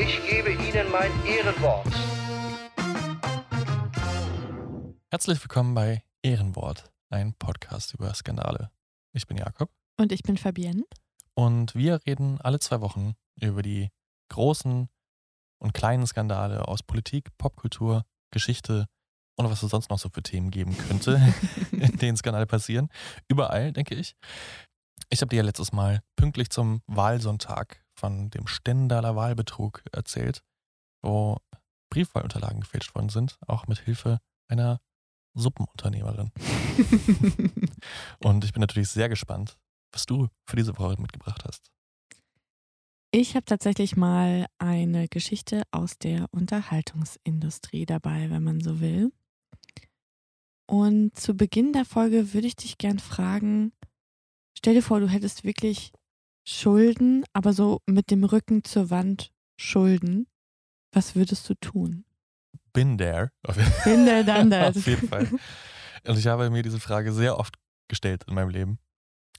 ich gebe Ihnen mein Ehrenwort. Herzlich willkommen bei Ehrenwort, ein Podcast über Skandale. Ich bin Jakob Und ich bin Fabienne. und wir reden alle zwei Wochen über die großen und kleinen Skandale aus Politik, Popkultur, Geschichte und was es sonst noch so für Themen geben könnte, in denen Skandale passieren. Überall, denke ich. Ich habe dir ja letztes Mal pünktlich zum Wahlsonntag von dem Stendaler Wahlbetrug erzählt, wo Briefwahlunterlagen gefälscht worden sind, auch mit Hilfe einer Suppenunternehmerin. Und ich bin natürlich sehr gespannt, was du für diese Woche mitgebracht hast. Ich habe tatsächlich mal eine Geschichte aus der Unterhaltungsindustrie dabei, wenn man so will. Und zu Beginn der Folge würde ich dich gern fragen, stell dir vor, du hättest wirklich Schulden, aber so mit dem Rücken zur Wand Schulden. Was würdest du tun? Bin there. Bin there, done that. auf jeden Fall. Und ich habe mir diese Frage sehr oft gestellt in meinem Leben.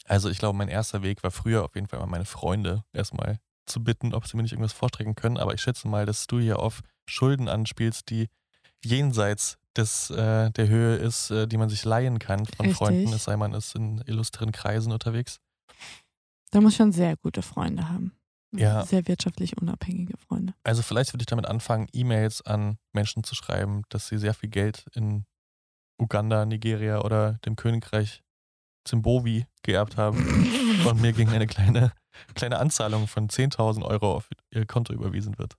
Also ich glaube, mein erster Weg war früher auf jeden Fall mal meine Freunde erstmal zu bitten, ob sie mir nicht irgendwas vorstrecken können. Aber ich schätze mal, dass du hier auf Schulden anspielst, die jenseits des, äh, der Höhe ist, äh, die man sich leihen kann von Richtig. Freunden, es sei man ist in illustren Kreisen unterwegs. Da muss schon sehr gute Freunde haben. Ja. Sehr wirtschaftlich unabhängige Freunde. Also vielleicht würde ich damit anfangen, E-Mails an Menschen zu schreiben, dass sie sehr viel Geld in Uganda, Nigeria oder dem Königreich Zimbabwe geerbt haben und mir gegen eine kleine, kleine Anzahlung von 10.000 Euro auf ihr Konto überwiesen wird.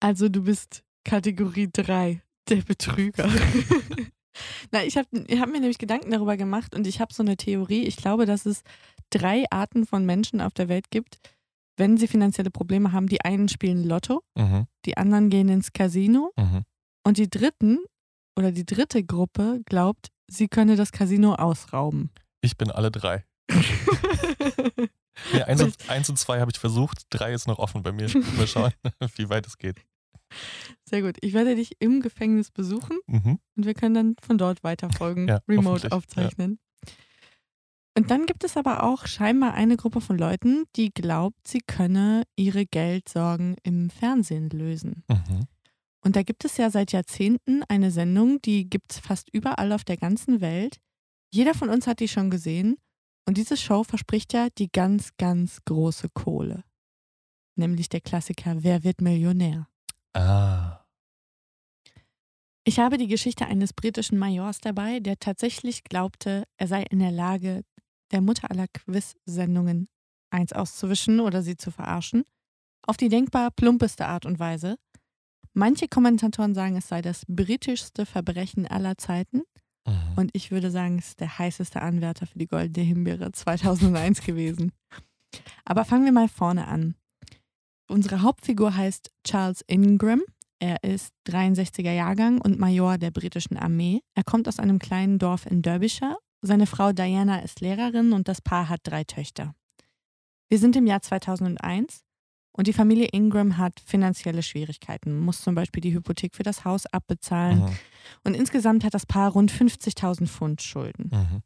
Also du bist Kategorie 3, der Betrüger. Na, ich habe ich hab mir nämlich Gedanken darüber gemacht und ich habe so eine Theorie. Ich glaube, dass es drei Arten von Menschen auf der Welt gibt, wenn sie finanzielle Probleme haben. Die einen spielen Lotto, Mhm, die anderen gehen ins Casino mhm. und die dritten oder die dritte Gruppe glaubt, sie könne das Casino ausrauben. Ich bin alle drei. Ja, eins, und, eins und zwei habe ich versucht, drei ist noch offen bei mir. Mal schauen, wie weit es geht. Sehr gut. Ich werde dich im Gefängnis besuchen Mhm. und wir können dann von dort weiterfolgen, Ja, remote aufzeichnen. Und dann gibt es aber auch scheinbar eine Gruppe von Leuten, die glaubt, sie könne ihre Geldsorgen im Fernsehen lösen. Mhm. Und da gibt es ja seit Jahrzehnten eine Sendung, die gibt es fast überall auf der ganzen Welt. Jeder von uns hat die schon gesehen. Und diese Show verspricht ja die ganz, ganz große Kohle. Nämlich der Klassiker Wer wird Millionär? Ah. Ich habe die Geschichte eines britischen Majors dabei, der tatsächlich glaubte, er sei in der Lage, der Mutter aller Quiz-Sendungen eins auszuwischen oder sie zu verarschen. Auf die denkbar plumpeste Art und Weise. Manche Kommentatoren sagen, es sei das britischste Verbrechen aller Zeiten. Mhm. Und ich würde sagen, es ist der heißeste Anwärter für die Goldene Himbeere 2001 gewesen. Aber fangen wir mal vorne an. Unsere Hauptfigur heißt Charles Ingram. Er ist 63er Jahrgang und Major der britischen Armee. Er kommt aus einem kleinen Dorf in Derbyshire. Seine Frau Diana ist Lehrerin und das Paar hat drei Töchter. Wir sind im Jahr 2001 und die Familie Ingram hat finanzielle Schwierigkeiten, muss zum Beispiel die Hypothek für das Haus abbezahlen Mhm. und insgesamt hat das Paar rund 50.000 Pfund Schulden. Mhm.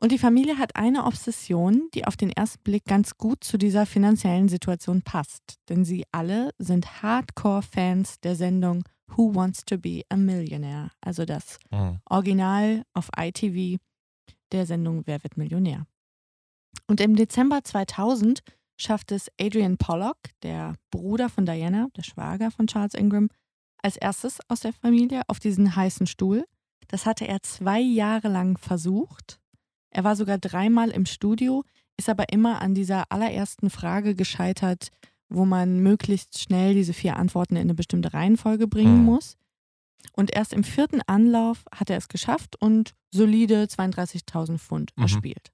Und die Familie hat eine Obsession, die auf den ersten Blick ganz gut zu dieser finanziellen Situation passt. Denn sie alle sind Hardcore-Fans der Sendung Who Wants to Be a Millionaire? Also das Mhm. Original auf ITV der Sendung Wer wird Millionär? Und im Dezember 2000 schafft es Adrian Pollock, der Bruder von Diana, der Schwager von Charles Ingram, als erstes aus der Familie auf diesen heißen Stuhl. Das hatte er zwei Jahre lang versucht. Er war sogar dreimal im Studio, ist aber immer an dieser allerersten Frage gescheitert, wo man möglichst schnell diese vier Antworten in eine bestimmte Reihenfolge bringen Mhm. muss. Und erst im vierten Anlauf hat er es geschafft und solide 32.000 Pfund Mhm. erspielt.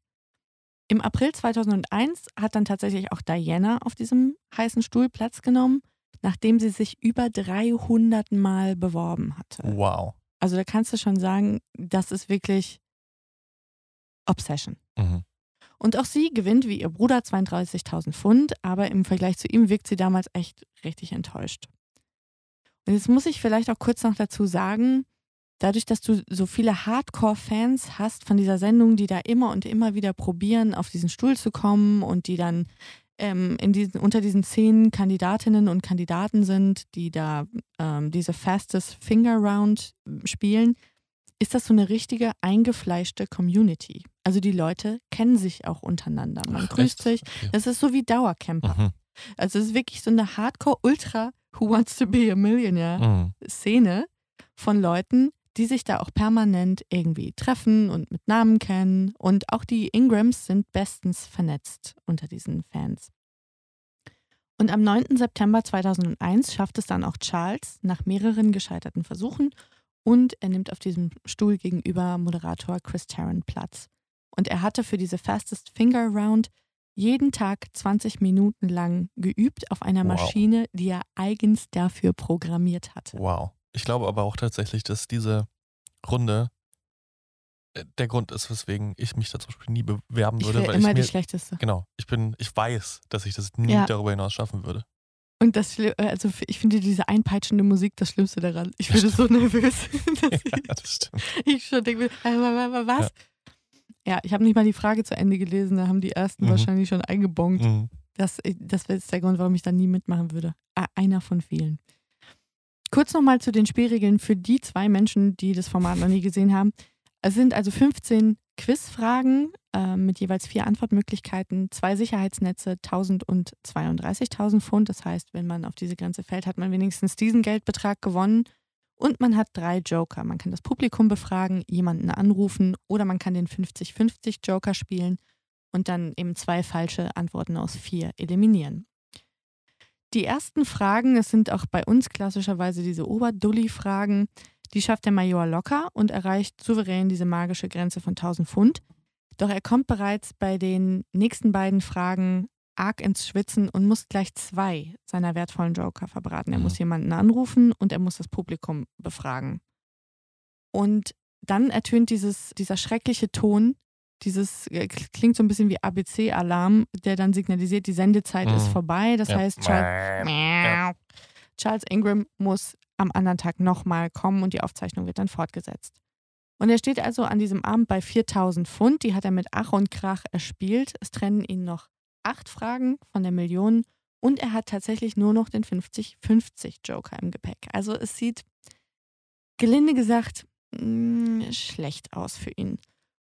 Im April 2001 hat dann tatsächlich auch Diana auf diesem heißen Stuhl Platz genommen. nachdem sie sich über 300 Mal beworben hatte. Wow. Also da kannst du schon sagen, das ist wirklich Obsession. Mhm. Und auch sie gewinnt wie ihr Bruder 32.000 Pfund, aber im Vergleich zu ihm wirkt sie damals echt richtig enttäuscht. Jetzt muss ich vielleicht auch kurz noch dazu sagen, dadurch, dass du so viele Hardcore-Fans hast von dieser Sendung, die da immer und immer wieder probieren, auf diesen Stuhl zu kommen und die dann ähm, in diesen, unter diesen zehn Kandidatinnen und Kandidaten sind, die da ähm, diese Fastest Finger Round spielen, ist das so eine richtige eingefleischte Community. Also die Leute kennen sich auch untereinander. Man Ach, grüßt echt? sich. Okay. Das ist so wie Dauercamper. Mhm. Also es ist wirklich so eine Hardcore-Ultra Who Wants to Be a Millionaire Mhm. Szene von Leuten, die sich da auch permanent irgendwie treffen und mit Namen kennen. Und auch die Ingrams sind bestens vernetzt unter diesen Fans. Und am 9. September 2001 schafft es dann auch Charles nach mehreren gescheiterten Versuchen und er nimmt auf diesem Stuhl gegenüber Moderator Chris Tarrant Platz. Und er hatte für diese Fastest Finger Round jeden Tag 20 Minuten lang geübt auf einer Wow. Maschine, die er eigens dafür programmiert hatte. Wow. Ich glaube aber auch tatsächlich, dass diese Runde äh, der Grund ist, weswegen ich mich da zum Beispiel nie bewerben Ich würde, wäre weil immer ich die mir, schlechteste. genau, ich bin, ich weiß, dass ich das nie Ja. darüber hinaus schaffen würde. Und das, Schli- also ich finde diese einpeitschende Musik das Schlimmste daran. Ich würde so nervös, ja, das stimmt. ich, ich schon denke, äh, wa- wa- was? Ja, ich habe nicht mal die Frage zu Ende gelesen, da haben die ersten Mhm. wahrscheinlich schon eingebongt. Mhm. Das, das wäre jetzt der Grund, warum ich da nie mitmachen würde. Ah, Einer von vielen. Kurz nochmal zu den Spielregeln für die zwei Menschen, die das Format noch nie gesehen haben. Es sind also 15 Quizfragen äh, mit jeweils vier Antwortmöglichkeiten, zwei Sicherheitsnetze, 1000 und 32.000 Pfund. Das heißt, wenn man auf diese Grenze fällt, hat man wenigstens diesen Geldbetrag gewonnen. Und man hat drei Joker. Man kann das Publikum befragen, jemanden anrufen oder man kann den 50-50 Joker spielen und dann eben zwei falsche Antworten aus vier eliminieren. Die ersten Fragen, es sind auch bei uns klassischerweise diese Oberdulli-Fragen, die schafft der Major locker und erreicht souverän diese magische Grenze von 1000 Pfund. Doch er kommt bereits bei den nächsten beiden Fragen arg ins Schwitzen und muss gleich zwei seiner wertvollen Joker verbraten. Er Mhm. muss jemanden anrufen und er muss das Publikum befragen. Und dann ertönt dieses, dieser schreckliche Ton, dieses äh, klingt so ein bisschen wie ABC-Alarm, der dann signalisiert, die Sendezeit Mhm. ist vorbei. Das Ja. heißt, Charles, Charles Ingram muss am anderen Tag nochmal kommen und die Aufzeichnung wird dann fortgesetzt. Und er steht also an diesem Abend bei 4000 Pfund. Die hat er mit Ach und Krach erspielt. Es trennen ihn noch acht Fragen von der Million und er hat tatsächlich nur noch den 50-50 Joker im Gepäck. Also es sieht, gelinde gesagt, mh, schlecht aus für ihn.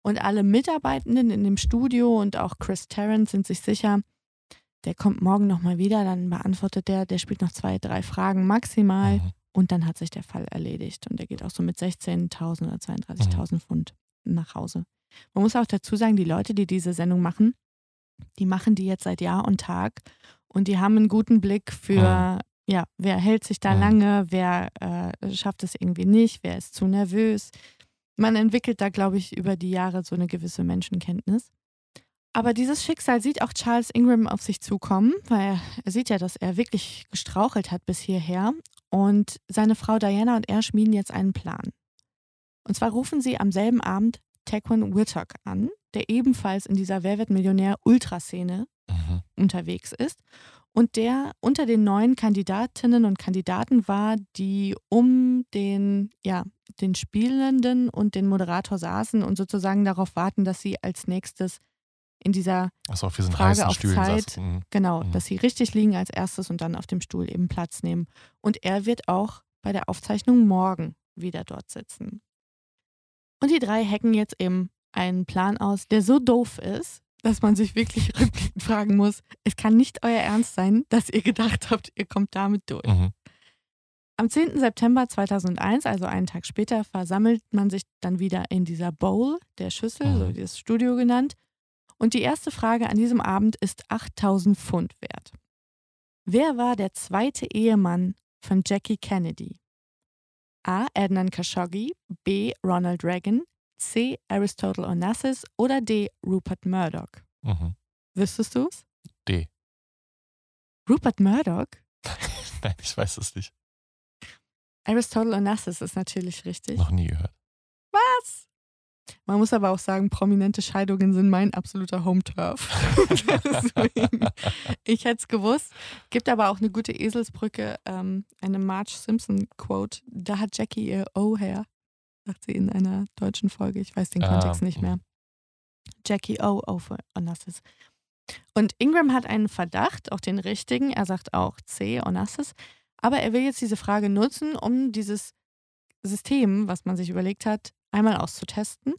Und alle Mitarbeitenden in dem Studio und auch Chris Tarrant sind sich sicher, der kommt morgen nochmal wieder, dann beantwortet der, der spielt noch zwei, drei Fragen maximal Mhm. und dann hat sich der Fall erledigt. Und er geht auch so mit 16.000 oder 32.000 Pfund nach Hause. Man muss auch dazu sagen, die Leute, die diese Sendung machen, die machen die jetzt seit Jahr und Tag und die haben einen guten Blick für, ja, wer hält sich da Mhm. lange, wer äh, schafft es irgendwie nicht, wer ist zu nervös. Man entwickelt da, glaube ich, über die Jahre so eine gewisse Menschenkenntnis. Aber dieses Schicksal sieht auch Charles Ingram auf sich zukommen, weil er sieht ja, dass er wirklich gestrauchelt hat bis hierher. Und seine Frau Diana und er schmieden jetzt einen Plan. Und zwar rufen sie am selben Abend Taekwon Whittock an, der ebenfalls in dieser Wer wird Millionär Ultraszene Mhm. unterwegs ist und der unter den neuen Kandidatinnen und Kandidaten war, die um den, ja, den Spielenden und den Moderator saßen und sozusagen darauf warten, dass sie als nächstes in dieser, Achso, auf diesen Frage auf Stühlen Zeit. Mhm. genau, Mhm. dass sie richtig liegen als erstes und dann auf dem Stuhl eben Platz nehmen. Und er wird auch bei der Aufzeichnung morgen wieder dort sitzen. Und die drei hacken jetzt eben einen Plan aus, der so doof ist, dass man sich wirklich rückblickend fragen muss, es kann nicht euer Ernst sein, dass ihr gedacht habt, ihr kommt damit durch. Mhm. Am 10. September 2001, also einen Tag später, versammelt man sich dann wieder in dieser Bowl, der Schüssel, Mhm. so dieses Studio genannt. Und die erste Frage an diesem Abend ist 8000 Pfund wert. Wer war der zweite Ehemann von Jackie Kennedy? A. Adnan Khashoggi, B. Ronald Reagan, C. Aristotle Onassis oder D. Rupert Murdoch? Mhm. Wüsstest du's? D. Rupert Murdoch? Nein, ich weiß es nicht. Aristotle Onassis ist natürlich richtig. Noch nie gehört. Man muss aber auch sagen, prominente Scheidungen sind mein absoluter Home-Turf. Ich hätte es gewusst. Gibt aber auch eine gute Eselsbrücke, ähm, eine Marge Simpson-Quote. Da hat Jackie ihr O her, sagt sie in einer deutschen Folge. Ich weiß den Ah, Kontext nicht mhm. mehr. Jackie O, O für Onassis. Und Ingram hat einen Verdacht, auch den richtigen. Er sagt auch C, Onassis. Aber er will jetzt diese Frage nutzen, um dieses System, was man sich überlegt hat, einmal auszutesten.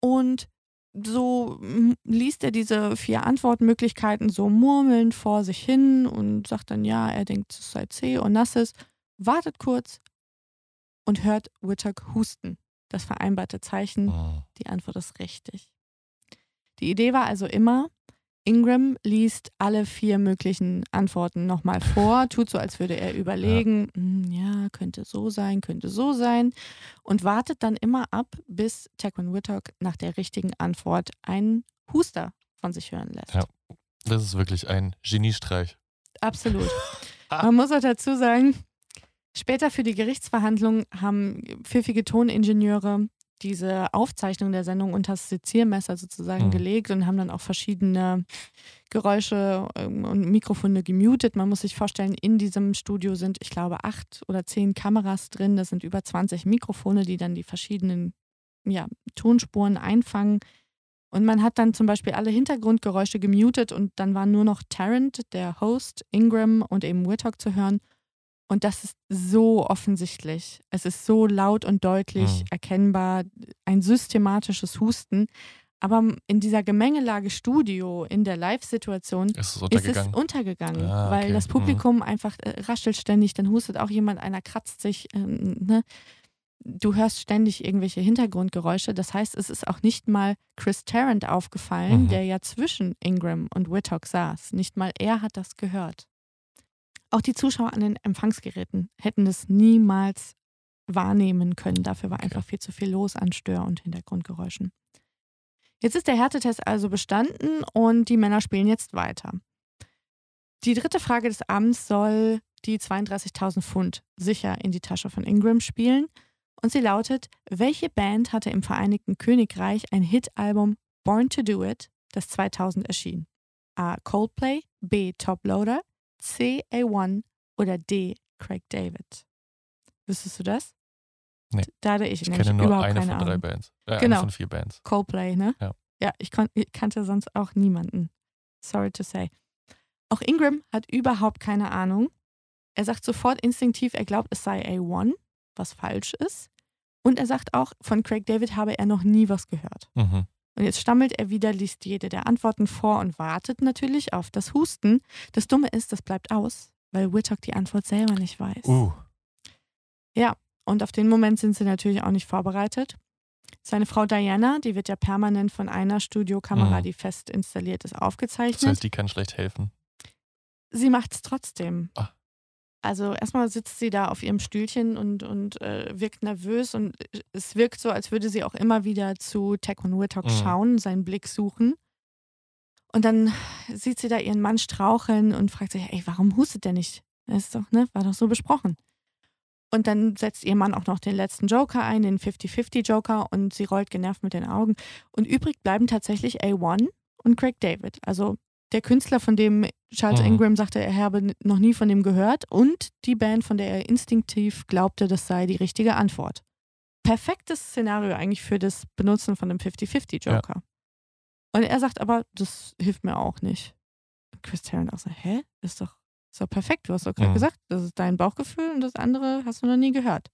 Und so mm, liest er diese vier Antwortmöglichkeiten so murmelnd vor sich hin und sagt dann, ja, er denkt, es sei C, Onassis, wartet kurz und hört Whittock husten. Das vereinbarte Zeichen Mhm. die Antwort ist richtig. Die Idee war also immer, Ingram liest alle vier möglichen Antworten nochmal vor, tut so, als würde er überlegen, "Hm, ja, könnte so sein, könnte so sein und wartet dann immer ab, bis Taquin Whittock nach der richtigen Antwort einen Huster von sich hören lässt. Ja. Das ist wirklich ein Geniestreich. Absolut. Man muss auch dazu sagen, später für die Gerichtsverhandlung haben pfiffige Toningenieure diese Aufzeichnung der Sendung unter das Seziermesser sozusagen Mhm. gelegt und haben dann auch verschiedene Geräusche ähm, und Mikrofone gemutet. Man muss sich vorstellen, in diesem Studio sind, ich glaube, acht oder zehn Kameras drin. Das sind über 20 Mikrofone, die dann die verschiedenen ja, Tonspuren einfangen. Und man hat dann zum Beispiel alle Hintergrundgeräusche gemutet und dann war nur noch Tarrant, der Host, Ingram und eben Whittock zu hören. Und das ist so offensichtlich. Es ist so laut und deutlich Mhm. erkennbar, ein systematisches Husten. Aber in dieser Gemengelage Studio, in der Live-Situation, Ist es ist untergegangen? es untergegangen, Ah, weil okay. das Publikum einfach äh, raschelt ständig, dann hustet auch jemand, einer kratzt sich. Ähm, ne? Du hörst ständig irgendwelche Hintergrundgeräusche. Das heißt, es ist auch nicht mal Chris Tarrant aufgefallen, Mhm. der ja zwischen Ingram und Whittock saß. Nicht mal er hat das gehört. Auch die Zuschauer an den Empfangsgeräten hätten das niemals wahrnehmen können. Dafür war Okay. einfach viel zu viel los an Stör- und Hintergrundgeräuschen. Jetzt ist der Härtetest also bestanden und die Männer spielen jetzt weiter. Die dritte Frage des Abends soll die 32.000 Pfund sicher in die Tasche von Ingram spielen. Und sie lautet, welche Band hatte im Vereinigten Königreich ein Hitalbum Born to Do It, das 2000 erschien? A. Coldplay, B. Top Loader, C. A1 oder D. Craig David? Wüsstest du das? Nee. Da hatte ich, Ich nämlich kenne nur überhaupt eine keine von drei Ahnung. Bands. Äh, Genau. Eine von vier Bands. Coldplay, ne? Ja. Ja, ich, kon ich kannte sonst auch niemanden. Sorry to say. Auch Ingram hat überhaupt keine Ahnung. Er sagt sofort instinktiv, er glaubt, es sei A1, was falsch ist. Und er sagt auch, von Craig David habe er noch nie was gehört. Mhm. Und jetzt stammelt er wieder, liest jede der Antworten vor und wartet natürlich auf das Husten. Das Dumme ist, das bleibt aus, weil Whittock die Antwort selber nicht weiß. Uh, Und auf den Moment sind sie natürlich auch nicht vorbereitet. Seine Frau Diana, die wird ja permanent von einer Studiokamera, Mhm. die fest installiert ist, das aufgezeichnet. heißt, die kann schlecht helfen. sie macht es trotzdem. Ah. Also erstmal sitzt sie da auf ihrem Stühlchen und, und äh, wirkt nervös und es wirkt so, als würde sie auch immer wieder zu Taekwon Whittock Mhm. schauen, seinen Blick suchen. Und dann sieht sie da ihren Mann straucheln und fragt sich, ey, warum hustet der nicht? Das ist doch, ne, war doch so besprochen. Und dann setzt ihr Mann auch noch den letzten Joker ein, den 50-50-Joker, und sie rollt genervt mit den Augen. Und übrig bleiben tatsächlich A1 und Craig David. Also der Künstler, von dem Charles Mhm. Ingram sagte, er habe noch nie von dem gehört, und die Band, von der er instinktiv glaubte, das sei die richtige Antwort. Perfektes Szenario eigentlich für das Benutzen von einem 50-50-Joker. Und er sagt aber, das hilft mir auch nicht. Chris Tarrant auch so, hä? Ist doch, ist doch perfekt. Du hast doch gerade Mhm. gesagt, das ist dein Bauchgefühl und das andere hast du noch nie gehört.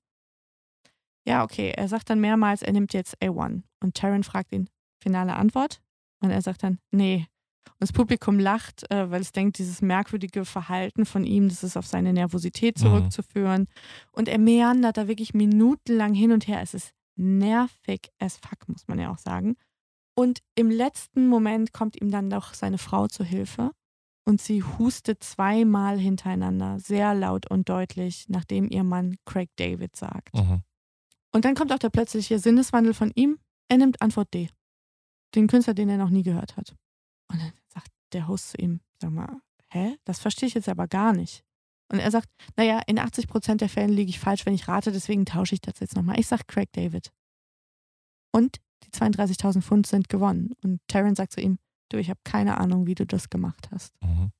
Ja, okay. Er sagt dann mehrmals, er nimmt jetzt A1. Und Tarrant fragt ihn, finale Antwort? Und er sagt dann, nee. Und das Publikum lacht, äh, weil es denkt, dieses merkwürdige Verhalten von ihm, das ist auf seine Nervosität Mhm. zurückzuführen. Und er meandert da wirklich minutenlang hin und her. Es ist nervig as fuck, muss man ja auch sagen. Und im letzten Moment kommt ihm dann doch seine Frau zu Hilfe und sie hustet zweimal hintereinander, sehr laut und deutlich, nachdem ihr Mann Craig David sagt. Mhm. Und dann kommt auch der plötzliche Sinneswandel von ihm. Er nimmt Antwort D. Den Künstler, den er noch nie gehört hat. Und dann sagt der Host zu ihm, sag mal, hä? Das verstehe ich jetzt aber gar nicht. Und er sagt, naja, in 80 Prozent der Fälle liege ich falsch, wenn ich rate, deswegen tausche ich das jetzt nochmal. Ich sage Craig David. Und die 32.000 Pfund sind gewonnen. Und Taryn sagt zu ihm, du, ich habe keine Ahnung, wie du das gemacht hast. Mhm.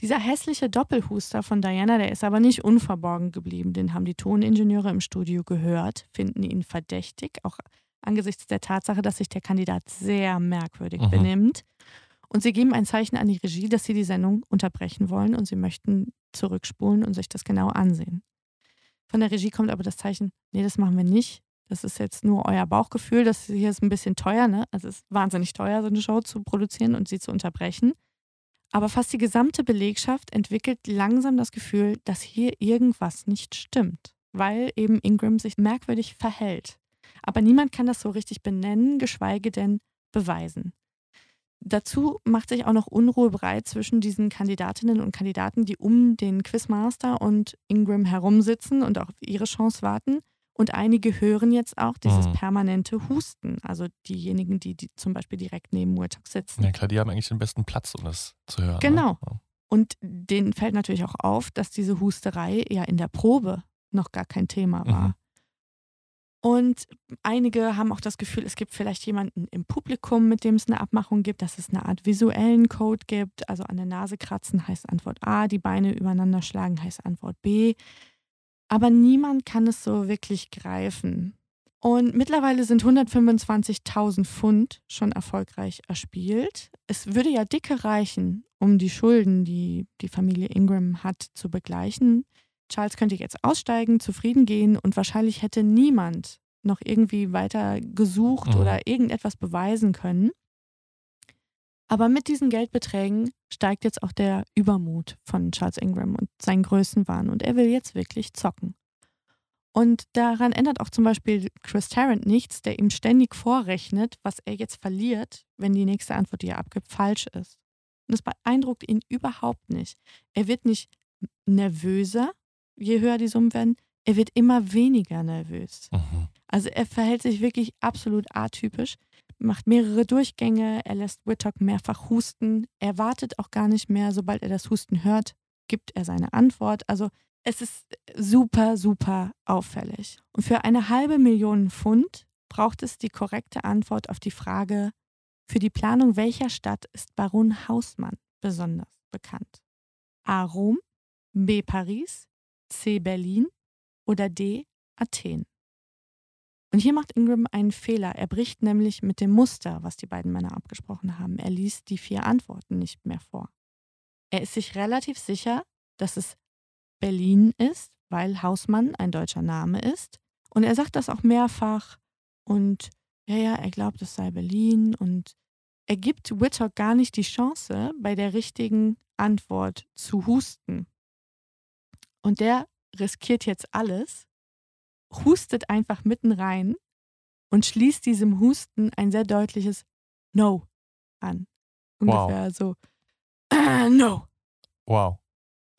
Dieser hässliche Doppelhuster von Diana, der ist aber nicht unverborgen geblieben. Den haben die Toningenieure im Studio gehört, finden ihn verdächtig, auch angesichts der Tatsache, dass sich der Kandidat sehr merkwürdig Mhm. benimmt. Und sie geben ein Zeichen an die Regie, dass sie die Sendung unterbrechen wollen und sie möchten zurückspulen und sich das genau ansehen. Von der Regie kommt aber das Zeichen, nee, das machen wir nicht. Das ist jetzt nur euer Bauchgefühl. Das hier ist ein bisschen teuer, ne? Also es ist wahnsinnig teuer, so eine Show zu produzieren und sie zu unterbrechen. Aber fast die gesamte Belegschaft entwickelt langsam das Gefühl, dass hier irgendwas nicht stimmt, weil eben Ingram sich merkwürdig verhält. Aber niemand kann das so richtig benennen, geschweige denn beweisen. Dazu macht sich auch noch Unruhe breit zwischen diesen Kandidatinnen und Kandidaten, die um den Quizmaster und Ingram herumsitzen und auch auf ihre Chance warten. Und einige hören jetzt auch dieses Mhm. permanente Husten, also diejenigen, die, die zum Beispiel direkt neben Murdoch sitzen. Ja klar, die haben eigentlich den besten Platz, um das zu hören. Genau. Ne? Und denen fällt natürlich auch auf, dass diese Husterei ja in der Probe noch gar kein Thema war. Mhm. Und einige haben auch das Gefühl, es gibt vielleicht jemanden im Publikum, mit dem es eine Abmachung gibt, dass es eine Art visuellen Code gibt. Also an der Nase kratzen heißt Antwort A, die Beine übereinander schlagen heißt Antwort B. Aber niemand kann es so wirklich greifen. Und mittlerweile sind 125.000 Pfund schon erfolgreich erspielt. Es würde ja dicke reichen, um die Schulden, die die Familie Ingram hat, zu begleichen. Charles könnte jetzt aussteigen, zufrieden gehen und wahrscheinlich hätte niemand noch irgendwie weiter gesucht Mhm. oder irgendetwas beweisen können. Aber mit diesen Geldbeträgen steigt jetzt auch der Übermut von Charles Ingram und sein Größenwahn und er will jetzt wirklich zocken. Und daran ändert auch zum Beispiel Chris Tarrant nichts, der ihm ständig vorrechnet, was er jetzt verliert, wenn die nächste Antwort, die er abgibt, falsch ist. Und das beeindruckt ihn überhaupt nicht. Er wird nicht nervöser, je höher die Summen werden, er wird immer weniger nervös. Mhm. Also er verhält sich wirklich absolut atypisch, macht mehrere Durchgänge, er lässt Whittock mehrfach husten, er wartet auch gar nicht mehr, sobald er das Husten hört, gibt er seine Antwort. Also es ist super, super auffällig. Und für eine halbe Million Pfund braucht es die korrekte Antwort auf die Frage, für die Planung welcher Stadt ist Baron Hausmann besonders bekannt? A. Rom, B. Paris, C. Berlin oder D. Athen. Und hier macht Ingram einen Fehler. Er bricht nämlich mit dem Muster, was die beiden Männer abgesprochen haben. Er liest die vier Antworten nicht mehr vor. Er ist sich relativ sicher, dass es Berlin ist, weil Hausmann ein deutscher Name ist. Und er sagt das auch mehrfach. Und ja, ja, er glaubt, es sei Berlin. Und er gibt Whittock gar nicht die Chance, bei der richtigen Antwort zu husten. Und der riskiert jetzt alles, hustet einfach mitten rein und schließt diesem Husten ein sehr deutliches No an. Wow. Ungefähr so No. Wow.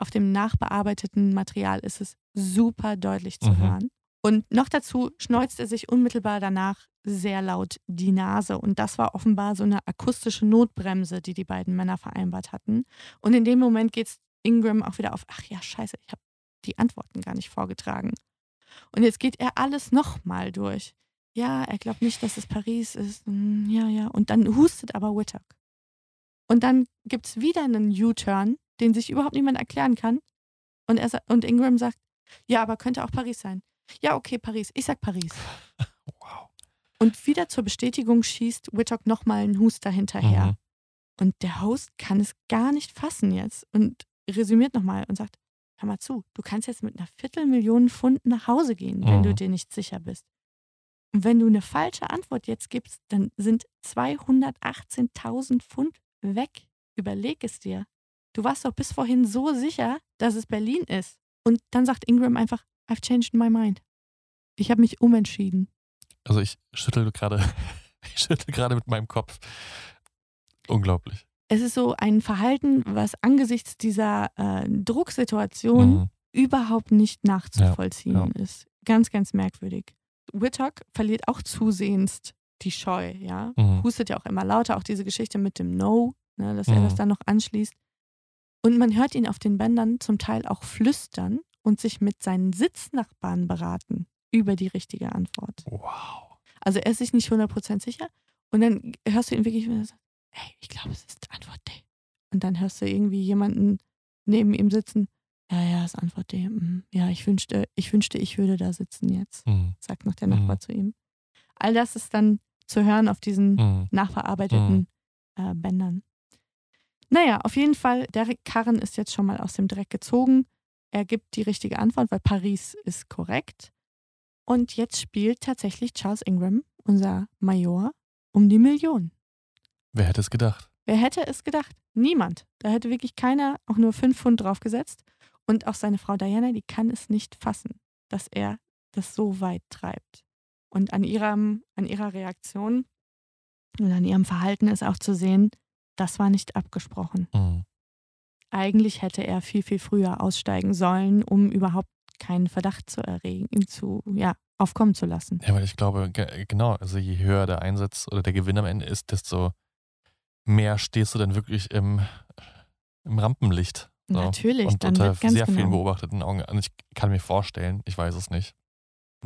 Auf dem nachbearbeiteten Material ist es super deutlich zu Mhm. hören. Und noch dazu schneuzt er sich unmittelbar danach sehr laut die Nase. Und das war offenbar so eine akustische Notbremse, die die beiden Männer vereinbart hatten. Und in dem Moment geht Ingram auch wieder auf, ach ja, scheiße, ich habe die Antworten gar nicht vorgetragen. Und jetzt geht er alles nochmal durch. Ja, er glaubt nicht, dass es Paris ist. Hm, Ja, ja. Und dann hustet aber Whittock. Und dann gibt es wieder einen U-Turn, den sich überhaupt niemand erklären kann. Und, er, und Ingram sagt, ja, aber könnte auch Paris sein. Ja, okay, Paris. Ich sag Paris. Wow. Und wieder zur Bestätigung schießt Whittock nochmal einen Huster hinterher. Mhm. Und der Host kann es gar nicht fassen jetzt und resümiert nochmal und sagt, hör mal zu, du kannst jetzt mit einer Viertelmillion Pfund nach Hause gehen, wenn Mhm. du dir nicht sicher bist. Und wenn du eine falsche Antwort jetzt gibst, dann sind 218.000 Pfund weg. Überleg es dir. Du warst doch bis vorhin so sicher, dass es Berlin ist. Und dann sagt Ingram einfach, I've changed my mind. Ich habe mich umentschieden. Also ich schüttel gerade, ich schüttel gerade mit meinem Kopf. Unglaublich. Es ist so ein Verhalten, was angesichts dieser äh, Drucksituation Mhm. überhaupt nicht nachzuvollziehen Ja, ist. Ganz, ganz merkwürdig. Whittock verliert auch zusehends die Scheu, ja. Mhm. Hustet ja auch immer lauter, auch diese Geschichte mit dem No, ne, dass er Mhm. das dann noch anschließt. Und man hört ihn auf den Bändern zum Teil auch flüstern und sich mit seinen Sitznachbarn beraten über die richtige Antwort. Wow. Also er ist sich nicht 100% sicher. Und dann hörst du ihn wirklich, wenn er sagt, hey, ich glaube, es ist Antwort D. Und dann hörst du irgendwie jemanden neben ihm sitzen. Ja, ja, ist Antwort D. Mhm. Ja, ich wünschte, ich wünschte, ich würde da sitzen jetzt, Mhm. sagt noch der Nachbar Mhm. zu ihm. All das ist dann zu hören auf diesen Mhm. nachverarbeiteten äh, Bändern. Naja, auf jeden Fall, der Karren ist jetzt schon mal aus dem Dreck gezogen. Er gibt die richtige Antwort, weil Paris ist korrekt. Und jetzt spielt tatsächlich Charles Ingram, unser Major, um die Million. Wer hätte es gedacht? Wer hätte es gedacht? Niemand. Da hätte wirklich keiner auch nur fünf Pfund draufgesetzt. Und auch seine Frau Diana, die kann es nicht fassen, dass er das so weit treibt. Und an, ihrem, an ihrer Reaktion und an ihrem Verhalten ist auch zu sehen, das war nicht abgesprochen. Mhm. Eigentlich hätte er viel, viel früher aussteigen sollen, um überhaupt keinen Verdacht zu erregen, zu, ja, aufkommen zu lassen. Ja, weil ich glaube, ge- genau, also je höher der Einsatz oder der Gewinn am Ende ist, desto mehr stehst du dann wirklich im, im Rampenlicht. So. Natürlich, Und dann unter sehr vielen genau. beobachteten Augen. Und ich kann mir vorstellen, ich weiß es nicht.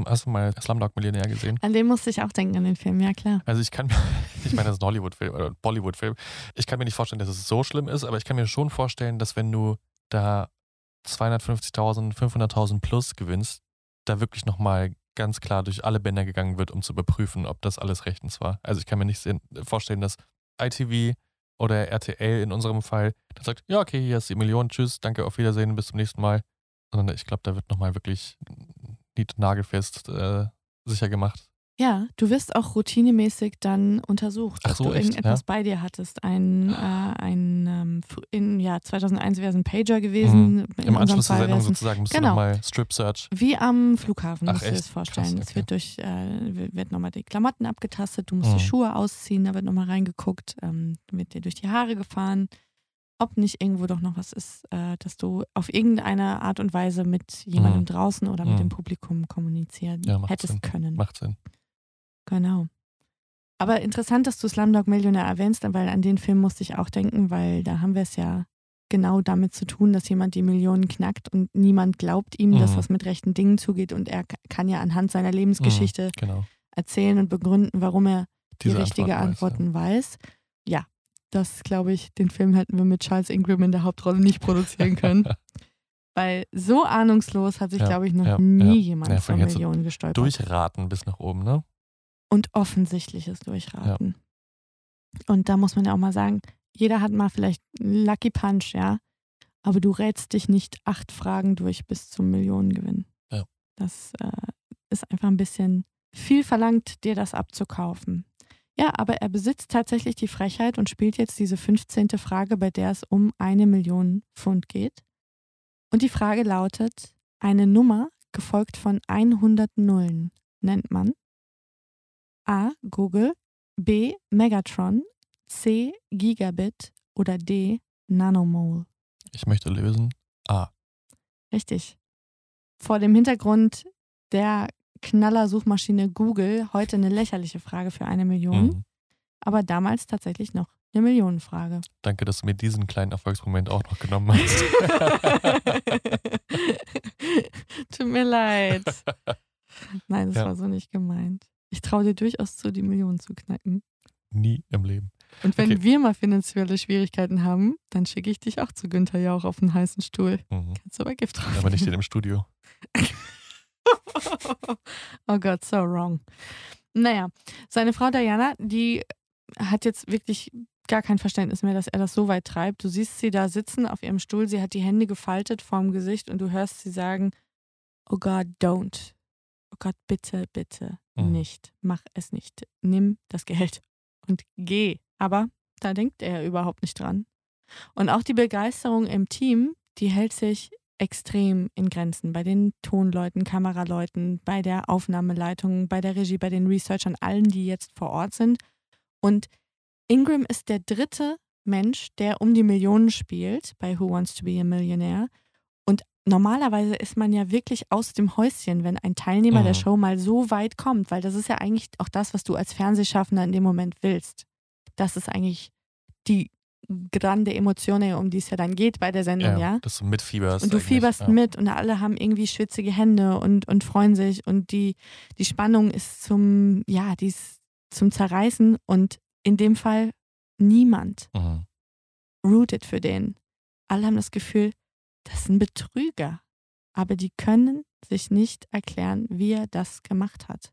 Hast du mal Slumdog Millionär gesehen? An den musste ich auch denken, an den Film, ja klar. Also ich kann mir, ich meine, das ist ein Hollywood-Film oder ein Bollywood-Film. Ich kann mir nicht vorstellen, dass es so schlimm ist, aber ich kann mir schon vorstellen, dass wenn du da 250.000, 500.000 plus gewinnst, da wirklich nochmal ganz klar durch alle Bänder gegangen wird, um zu überprüfen, ob das alles rechtens war. Also ich kann mir nicht vorstellen, dass ITV oder RTL in unserem Fall dann sagt, ja, okay, hier ist die Million, tschüss, danke, auf Wiedersehen, bis zum nächsten Mal. Sondern ich glaube, da wird nochmal wirklich nied- nagelfest äh, sicher gemacht. Ja, du wirst auch routinemäßig dann untersucht, Ach ob so, du echt, irgendetwas ja? bei dir hattest. Ein, äh, ein ähm, in, ja, 2001 wäre es ein Pager gewesen. Mhm. Im Anschluss zur Sendung sozusagen musst genau. du nochmal Strip Search. Wie am Flughafen, Ach, musst du dir das echt? vorstellen. Krass, Es wird durch, äh, wird nochmal die Klamotten abgetastet, du musst Mhm. die Schuhe ausziehen, da wird nochmal reingeguckt, ähm, wird dir durch die Haare gefahren, ob nicht irgendwo doch noch was ist, äh, dass du auf irgendeine Art und Weise mit jemandem Mhm. draußen oder mit Mhm. dem Publikum kommunizieren Ja, hättest Sinn. können. Macht Sinn. Genau. Aber interessant, dass du Slumdog Millionär erwähnst, weil an den Film musste ich auch denken, weil da haben wir es ja genau damit zu tun, dass jemand die Millionen knackt und niemand glaubt ihm, dass Mhm. was mit rechten Dingen zugeht und er kann ja anhand seiner Lebensgeschichte Genau. erzählen und begründen, warum er die Diese richtige Antworten Antworten weiß. Ja, das glaube ich, den Film hätten wir mit Charles Ingram in der Hauptrolle nicht produzieren können. Weil so ahnungslos hat sich, Ja, glaube ich, noch ja, nie ja. jemand Ja, zur vor allem jetzt so Million gestolpert. Durchraten bis nach oben, ne? Und offensichtliches Durchraten. Und da muss man ja auch mal sagen, jeder hat mal vielleicht einen Lucky Punch, ja, aber du rätst dich nicht acht Fragen durch bis zum Millionengewinn. Ja. Das äh, ist einfach ein bisschen viel verlangt, dir das abzukaufen. Ja, aber er besitzt tatsächlich die Frechheit und spielt jetzt diese 15. Frage, bei der es um eine Million Pfund geht. Und die Frage lautet, eine Nummer gefolgt von 100 Nullen nennt man A. Google, B. Megatron, C. Gigabit oder D. Nanomole. Ich möchte lösen. A. Richtig. Vor dem Hintergrund der Knaller-Suchmaschine Google heute eine lächerliche Frage für eine Million, Mhm. aber damals tatsächlich noch eine Millionenfrage. Danke, dass du mir diesen kleinen Erfolgsmoment auch noch genommen hast. Tut mir leid. Nein, das Ja. war so nicht gemeint. Ich traue dir durchaus zu, die Millionen zu knacken. Nie im Leben. Und wenn Okay. wir mal finanzielle Schwierigkeiten haben, dann schicke ich dich auch zu Günther Jauch auf einen heißen Stuhl. Mhm. Kannst du aber Gift drauf. Aber nicht in dem Studio. oh Gott, so wrong. Naja, seine Frau Diana, die hat jetzt wirklich gar kein Verständnis mehr, dass er das so weit treibt. Du siehst sie da sitzen auf ihrem Stuhl, sie hat die Hände gefaltet vorm Gesicht und du hörst sie sagen, oh Gott, don't. Oh Gott, bitte, bitte Mhm. nicht. Mach es nicht. Nimm das Geld und geh. Aber da denkt er überhaupt nicht dran. Und auch die Begeisterung im Team, die hält sich extrem in Grenzen. Bei den Tonleuten, Kameraleuten, bei der Aufnahmeleitung, bei der Regie, bei den Researchern, allen, die jetzt vor Ort sind. Und Ingram ist der dritte Mensch, der um die Millionen spielt bei Who Wants to Be a Millionaire. Normalerweise ist man ja wirklich aus dem Häuschen, wenn ein Teilnehmer Mhm. der Show mal so weit kommt, weil das ist ja eigentlich auch das, was du als Fernsehschaffender in dem Moment willst. Das ist eigentlich die grande Emozione, um die es ja dann geht bei der Sendung, ja. Dass du mitfieberst. Und du fieberst ja. mit und alle haben irgendwie schwitzige Hände und, und freuen sich und die, die Spannung ist zum, ja, die ist zum Zerreißen und in dem Fall niemand Mhm. rooted für den. Alle haben das Gefühl, das ist ein Betrüger. Aber die können sich nicht erklären, wie er das gemacht hat.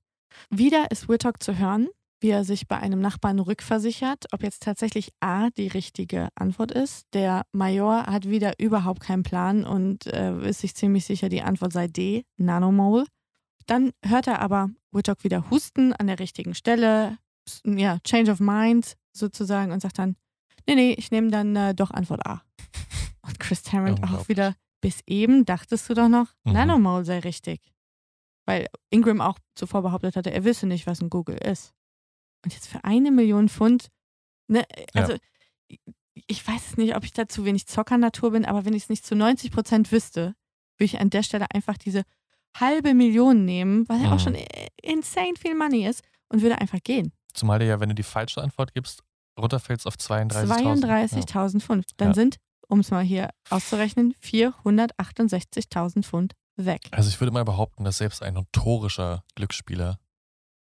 Wieder ist Whitlock zu hören, wie er sich bei einem Nachbarn rückversichert, ob jetzt tatsächlich A die richtige Antwort ist. Der Major hat wieder überhaupt keinen Plan und äh, ist sich ziemlich sicher, die Antwort sei D, Nanomole. Dann hört er aber Whitlock wieder husten an der richtigen Stelle, ja, Change of Mind sozusagen und sagt dann, nee, nee, ich nehme dann äh, doch Antwort A. Und Chris Tarrant auch wieder, bis eben dachtest du doch noch, Mhm. Nanomole sei richtig. Weil Ingram auch zuvor behauptet hatte, er wisse nicht, was ein Google ist. Und jetzt für eine Million Pfund, ne, Ja. also ich weiß nicht, ob ich da zu wenig Zockernatur bin, aber wenn ich es nicht zu 90 Prozent wüsste, würde ich an der Stelle einfach diese halbe Million nehmen, weil ja Mhm. auch schon äh, insane viel Money ist und würde einfach gehen. Zumal du ja, wenn du die falsche Antwort gibst, runterfällst auf 32.000. 32.000 Pfund. Dann Ja. sind, um es mal hier auszurechnen, 468.000 Pfund weg. Also ich würde mal behaupten, dass selbst ein notorischer Glücksspieler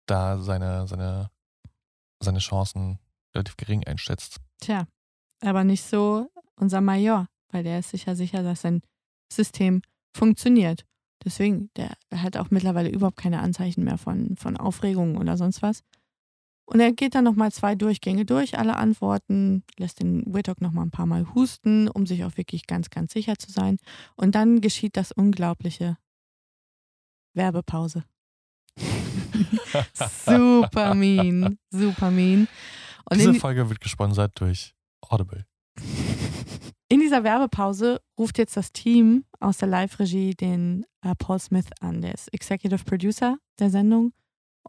da seine, seine, seine Chancen relativ gering einschätzt. Tja, aber nicht so unser Major, weil der ist sicher sicher, dass sein System funktioniert. Deswegen, der hat auch mittlerweile überhaupt keine Anzeichen mehr von, von Aufregung oder sonst was. Und er geht dann nochmal zwei Durchgänge durch, alle Antworten, lässt den Whitlock nochmal ein paar Mal husten, um sich auch wirklich ganz, ganz sicher zu sein. Und dann geschieht das Unglaubliche. Werbepause. super mean, super mean. Und Diese in, Folge wird gesponsert durch Audible. In dieser Werbepause ruft jetzt das Team aus der Live-Regie den äh, Paul Smith an. Der ist Executive Producer der Sendung.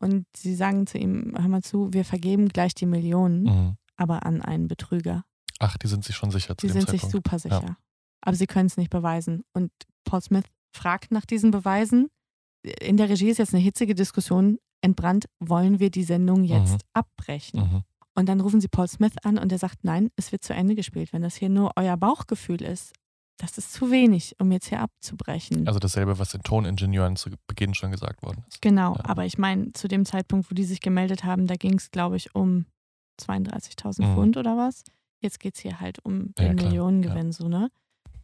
Und sie sagen zu ihm, hör mal zu, wir vergeben gleich die Millionen, Mhm. aber an einen Betrüger. Ach, die sind sich schon sicher zu dem sind sich Zeitpunkt. super sicher. Aber sie können es nicht beweisen. Und Paul Smith fragt nach diesen Beweisen. In der Regie ist jetzt eine hitzige Diskussion entbrannt. Wollen wir die Sendung jetzt Mhm. abbrechen? Mhm. Und dann rufen sie Paul Smith an und er sagt, nein, es wird zu Ende gespielt. Wenn das hier nur euer Bauchgefühl ist, das ist zu wenig, um jetzt hier abzubrechen. Also dasselbe, was den Toningenieuren zu Beginn schon gesagt worden ist. genau, ja. aber ich meine, zu dem Zeitpunkt, wo die sich gemeldet haben, da ging es, glaube ich, um 32.000 Mhm. Pfund oder was. Jetzt geht es hier halt um Ja, den klar, Millionengewinn, so, ne?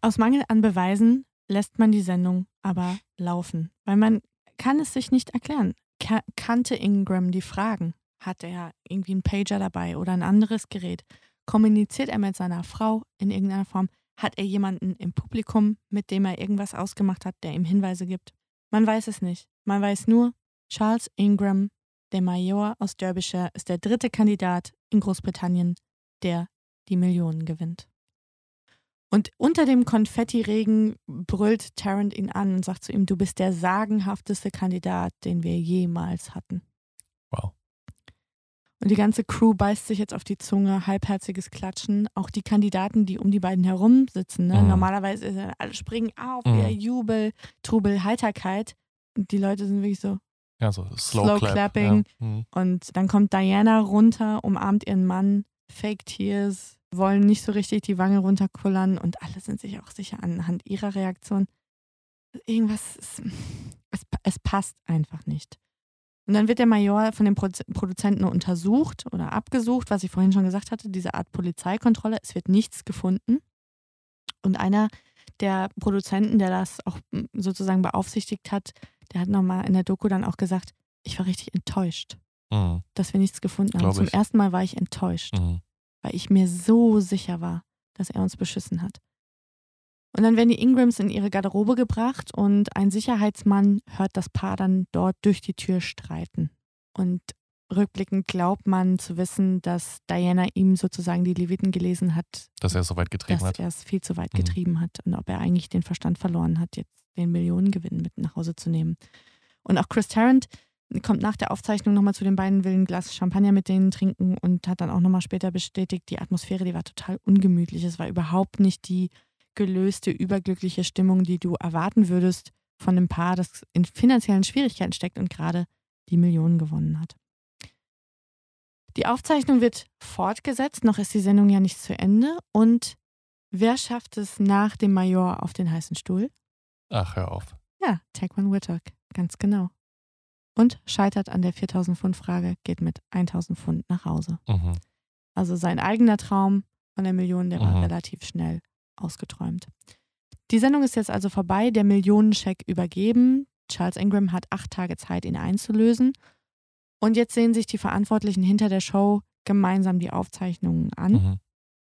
Aus Mangel an Beweisen lässt man die Sendung aber laufen, weil man kann es sich nicht erklären. Ka kannte Ingram die Fragen? Hat er irgendwie einen Pager dabei oder ein anderes Gerät? Kommuniziert er mit seiner Frau in irgendeiner Form? Hat er jemanden im Publikum, mit dem er irgendwas ausgemacht hat, der ihm Hinweise gibt? Man weiß es nicht. Man weiß nur, Charles Ingram, der Major aus Derbyshire, ist der dritte Kandidat in Großbritannien, der die Millionen gewinnt. Und unter dem Konfettiregen brüllt Tarrant ihn an und sagt zu ihm, du bist der sagenhafteste Kandidat, den wir jemals hatten. Wow. Und die ganze Crew beißt sich jetzt auf die Zunge, halbherziges Klatschen. Auch die Kandidaten, die um die beiden herum sitzen. Ne? Mhm. Normalerweise ist alle springen auf, Mhm. Jubel, Trubel, Heiterkeit. Und die Leute sind wirklich so. Ja, so Slow, Slow Clap. Clapping. Ja. Mhm. Und dann kommt Diana runter, umarmt ihren Mann, Fake Tears, wollen nicht so richtig die Wange runterkullern und alle sind sich auch sicher anhand ihrer Reaktion. Irgendwas, ist, es, es passt einfach nicht. Und dann wird der Major von den Produzenten untersucht oder abgesucht, was ich vorhin schon gesagt hatte, diese Art Polizeikontrolle. Es wird nichts gefunden. Und einer der Produzenten, der das auch mm, sozusagen beaufsichtigt hat, der hat nochmal in der Doku dann auch gesagt, ich war richtig enttäuscht, Mhm. dass wir nichts gefunden haben. Zum ersten Mal war ich enttäuscht, Mhm. weil ich mir so sicher war, dass er uns beschissen hat. Und dann werden die Ingrams in ihre Garderobe gebracht und ein Sicherheitsmann hört das Paar dann dort durch die Tür streiten. Und rückblickend glaubt man zu wissen, dass Diana ihm sozusagen die Leviten gelesen hat, Dass er es so weit getrieben dass hat. er es viel zu weit Mhm. getrieben hat und ob er eigentlich den Verstand verloren hat, jetzt den Millionengewinn mit nach Hause zu nehmen. Und auch Chris Tarrant kommt nach der Aufzeichnung nochmal zu den beiden, will ein Glas Champagner mit denen trinken und hat dann auch nochmal später bestätigt, die Atmosphäre, die war total ungemütlich. Es war überhaupt nicht die gelöste, überglückliche Stimmung, die du erwarten würdest von einem Paar, das in finanziellen Schwierigkeiten steckt und gerade die Millionen gewonnen hat. Die Aufzeichnung wird fortgesetzt, noch ist die Sendung ja nicht zu Ende. Und wer schafft es nach dem Major auf den heißen Stuhl? Ach, hör auf. Ja, Taekwon Whittock, ganz genau. Und scheitert an der 4000 Pfund Frage, geht mit 1000 Pfund nach Hause. Mhm. Also sein eigener Traum von der Million, der war Mhm. relativ schnell ausgeträumt. Die Sendung ist jetzt also vorbei, der Millionenscheck übergeben. Charles Ingram hat acht Tage Zeit, ihn einzulösen. Und jetzt sehen sich die Verantwortlichen hinter der Show gemeinsam die Aufzeichnungen an Mhm.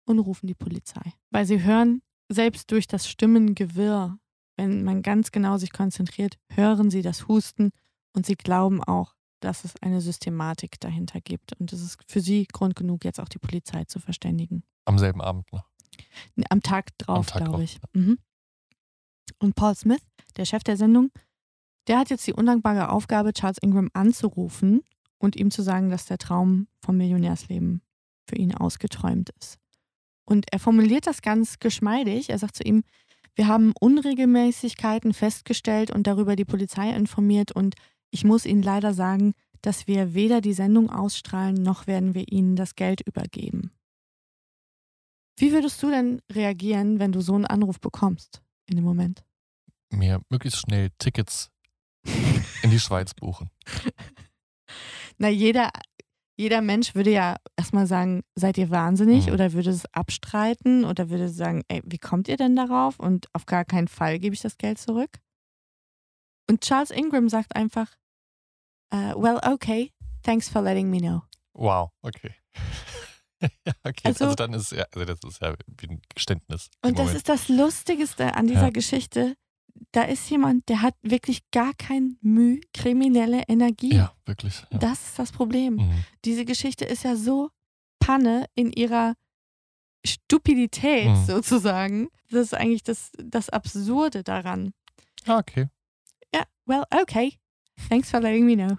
und rufen die Polizei. Weil sie hören, selbst durch das Stimmengewirr, wenn man ganz genau sich konzentriert, hören sie das Husten und sie glauben auch, dass es eine Systematik dahinter gibt. Und es ist für sie Grund genug, jetzt auch die Polizei zu verständigen. Am selben Abend noch. Am Tag drauf, glaube ich. Mhm. Und Paul Smith, der Chef der Sendung, der hat jetzt die undankbare Aufgabe, Charles Ingram anzurufen und ihm zu sagen, dass der Traum vom Millionärsleben für ihn ausgeträumt ist. Und er formuliert das ganz geschmeidig. Er sagt zu ihm, wir haben Unregelmäßigkeiten festgestellt und darüber die Polizei informiert und ich muss Ihnen leider sagen, dass wir weder die Sendung ausstrahlen, noch werden wir Ihnen das Geld übergeben. Wie würdest du denn reagieren, wenn du so einen Anruf bekommst in dem Moment? Mir möglichst schnell Tickets in die Schweiz buchen. Na, jeder, jeder Mensch würde ja erstmal sagen, seid ihr wahnsinnig Mhm. oder würde es abstreiten oder würde sagen, ey, wie kommt ihr denn darauf? Und auf gar keinen Fall gebe ich das Geld zurück. Und Charles Ingram sagt einfach, äh, well, okay, thanks for letting me know. Wow, okay. ja, okay. Also- Also, dann ist ja, also das ist ja wie ein Geständnis. Und das Moment. ist das Lustigste an dieser Ja. Geschichte. Da ist jemand, der hat wirklich gar kein Mühe, kriminelle Energie. Ja, wirklich. Ja. Das ist das Problem. Mhm. Diese Geschichte ist ja so Panne in ihrer Stupidität Mhm. sozusagen. Das ist eigentlich das, das Absurde daran. Ah, okay. Ja, well, okay. Thanks for letting me know.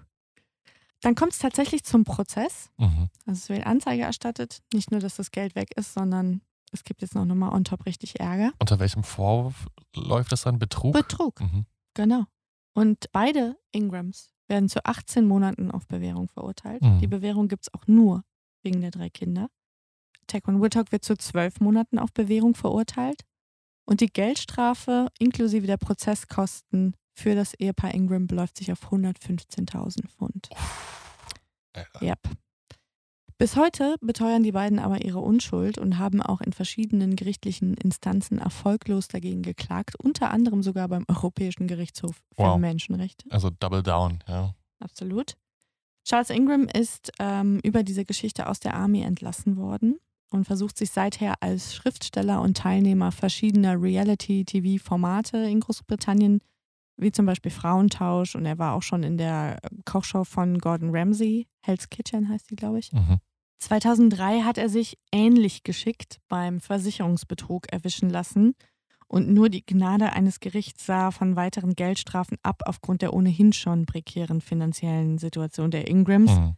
Dann kommt es tatsächlich zum Prozess. Mhm. Also es wird Anzeige erstattet. Nicht nur, dass das Geld weg ist, sondern es gibt jetzt noch nochmal on top richtig Ärger. Unter welchem Vorwurf läuft das dann? Betrug? Betrug, Mhm. genau. Und beide Ingrams werden zu 18 Monaten auf Bewährung verurteilt. Mhm. Die Bewährung gibt es auch nur wegen der drei Kinder. Taekwon Whittock wird zu zwölf Monaten auf Bewährung verurteilt. Und die Geldstrafe inklusive der Prozesskosten für das Ehepaar Ingram beläuft sich auf 115.000 Pfund. Alter. Yep. Bis heute beteuern die beiden aber ihre Unschuld und haben auch in verschiedenen gerichtlichen Instanzen erfolglos dagegen geklagt, unter anderem sogar beim Europäischen Gerichtshof für Wow. Menschenrechte. Also Double Down, ja. Absolut. Charles Ingram ist ähm, über diese Geschichte aus der Army entlassen worden und versucht sich seither als Schriftsteller und Teilnehmer verschiedener Reality-TV-Formate in Großbritannien, wie zum Beispiel Frauentausch und er war auch schon in der Kochshow von Gordon Ramsay, Hell's Kitchen heißt die, glaube ich. Mhm. 2003 hat er sich ähnlich geschickt beim Versicherungsbetrug erwischen lassen und nur die Gnade eines Gerichts sah von weiteren Geldstrafen ab aufgrund der ohnehin schon prekären finanziellen Situation der Ingrams. Mhm.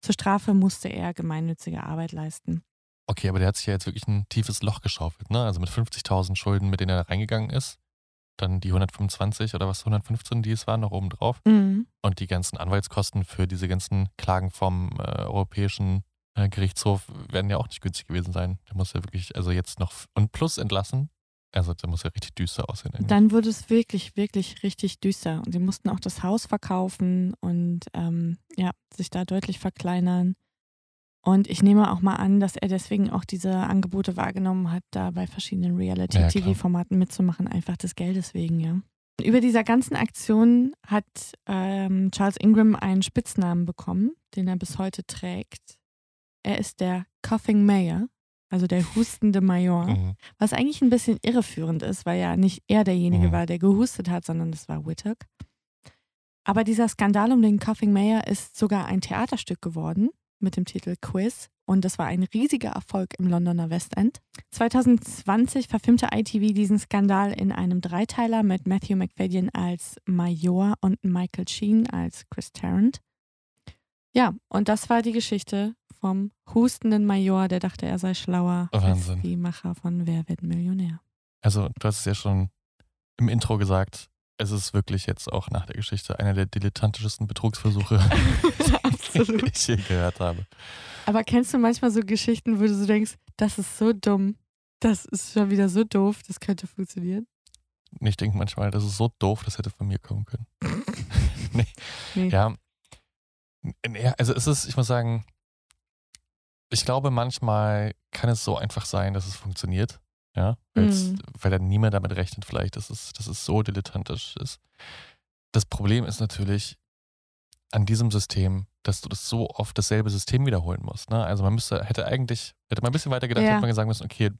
Zur Strafe musste er gemeinnützige Arbeit leisten. Okay, aber der hat sich ja jetzt wirklich ein tiefes Loch geschaufelt, ne? Also mit 50.000 Schulden, mit denen er reingegangen ist. Dann die 125 oder was, 115, die es waren, noch oben drauf. Mhm. Und die ganzen Anwaltskosten für diese ganzen Klagen vom äh, Europäischen äh, Gerichtshof werden ja auch nicht günstig gewesen sein. Der muss ja wirklich, also jetzt noch und plus entlassen. Also der muss ja richtig düster aussehen. eigentlich. Dann wurde es wirklich, wirklich richtig düster. Und sie mussten auch das Haus verkaufen und ähm, ja, sich da deutlich verkleinern. Und ich nehme auch mal an, dass er deswegen auch diese Angebote wahrgenommen hat, da bei verschiedenen Ja. Reality-TV-Formaten mitzumachen, einfach des Geldes wegen, ja. Über dieser ganzen Aktion hat ähm, Charles Ingram einen Spitznamen bekommen, den er bis heute trägt. Er ist der Coughing Mayor, also der hustende Major. Mhm. Was eigentlich ein bisschen irreführend ist, weil ja nicht er derjenige Mhm. war, der gehustet hat, sondern das war Whittock. Aber dieser Skandal um den Coughing Mayor ist sogar ein Theaterstück geworden mit dem Titel Quiz und das war ein riesiger Erfolg im Londoner West End. 2020 verfilmte ITV diesen Skandal in einem Dreiteiler mit Matthew McFadden als Major und Michael Sheen als Chris Tarrant. Ja, und das war die Geschichte vom hustenden Major, der dachte, er sei schlauer als Wahnsinn. die Macher von Wer wird Millionär. Also du hast es ja schon im Intro gesagt, es ist wirklich jetzt auch nach der Geschichte einer der dilettantischsten Betrugsversuche, die ich je gehört habe. Aber kennst du manchmal so Geschichten, wo du so denkst, das ist so dumm, das ist schon wieder so doof, das könnte funktionieren? Ich denke manchmal, das ist so doof, das hätte von mir kommen können. nee. Nee. Ja, also es ist, ich muss sagen, ich glaube, manchmal kann es so einfach sein, dass es funktioniert. Ja, Mhm. weil dann niemand damit rechnet, vielleicht, dass es, dass es so dilettantisch ist. Das Problem ist natürlich an diesem System, dass du das so oft dasselbe System wiederholen musst. Ne? Also man müsste, hätte eigentlich, hätte man ein bisschen weiter gedacht, Ja. hätte man sagen müssen, okay,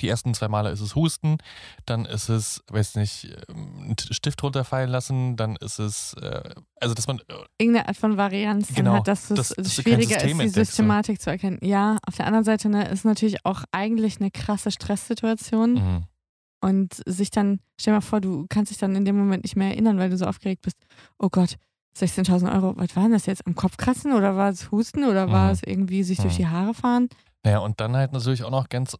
die ersten zwei Male ist es Husten, dann ist es, weiß nicht, ähm, einen Stift runterfallen lassen, dann ist es, äh, also dass man, Irgendeine Art von Varianz dann Genau, hat, dass es kein schwieriger ist, die. Systematik zu erkennen. Ja, auf der anderen Seite ne, ist natürlich auch eigentlich eine krasse Stresssituation. mh, Und sich dann, stell dir mal vor, du kannst dich dann in dem Moment nicht mehr erinnern, weil du so aufgeregt bist. Oh Gott, 16.000 Euro, was war denn das jetzt? Am Kopf kratzen oder war es Husten oder war Mhm. es irgendwie sich durch Mhm. die Haare fahren? Naja, und dann halt natürlich auch noch ganz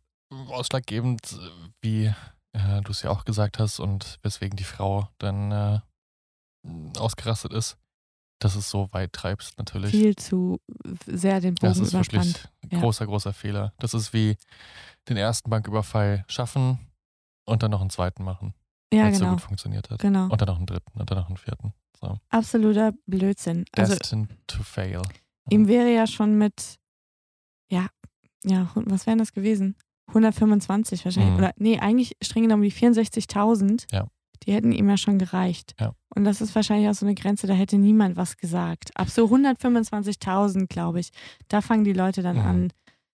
ausschlaggebend, wie äh, du es ja auch gesagt hast und weswegen die Frau dann äh, ausgerastet ist, dass es so weit treibst natürlich. Viel zu sehr den das Bogen ist wirklich überspannt. ein Ja. großer, großer Fehler. Das ist wie den ersten Banküberfall schaffen und dann noch einen zweiten machen, Ja, weil es so genau. gut funktioniert hat. Genau. Und dann noch einen dritten und dann noch einen vierten. So. Absoluter Blödsinn. Also Destined to fail. ihm wäre ja schon mit, ja, ja, was wären das gewesen? 125 wahrscheinlich. Mhm. Oder nee, eigentlich streng genommen die 64.000. Ja. Die hätten ihm ja schon gereicht. Ja. Und das ist wahrscheinlich auch so eine Grenze, da hätte niemand was gesagt. Ab so 125.000, glaube ich, da fangen die Leute dann Mhm. an,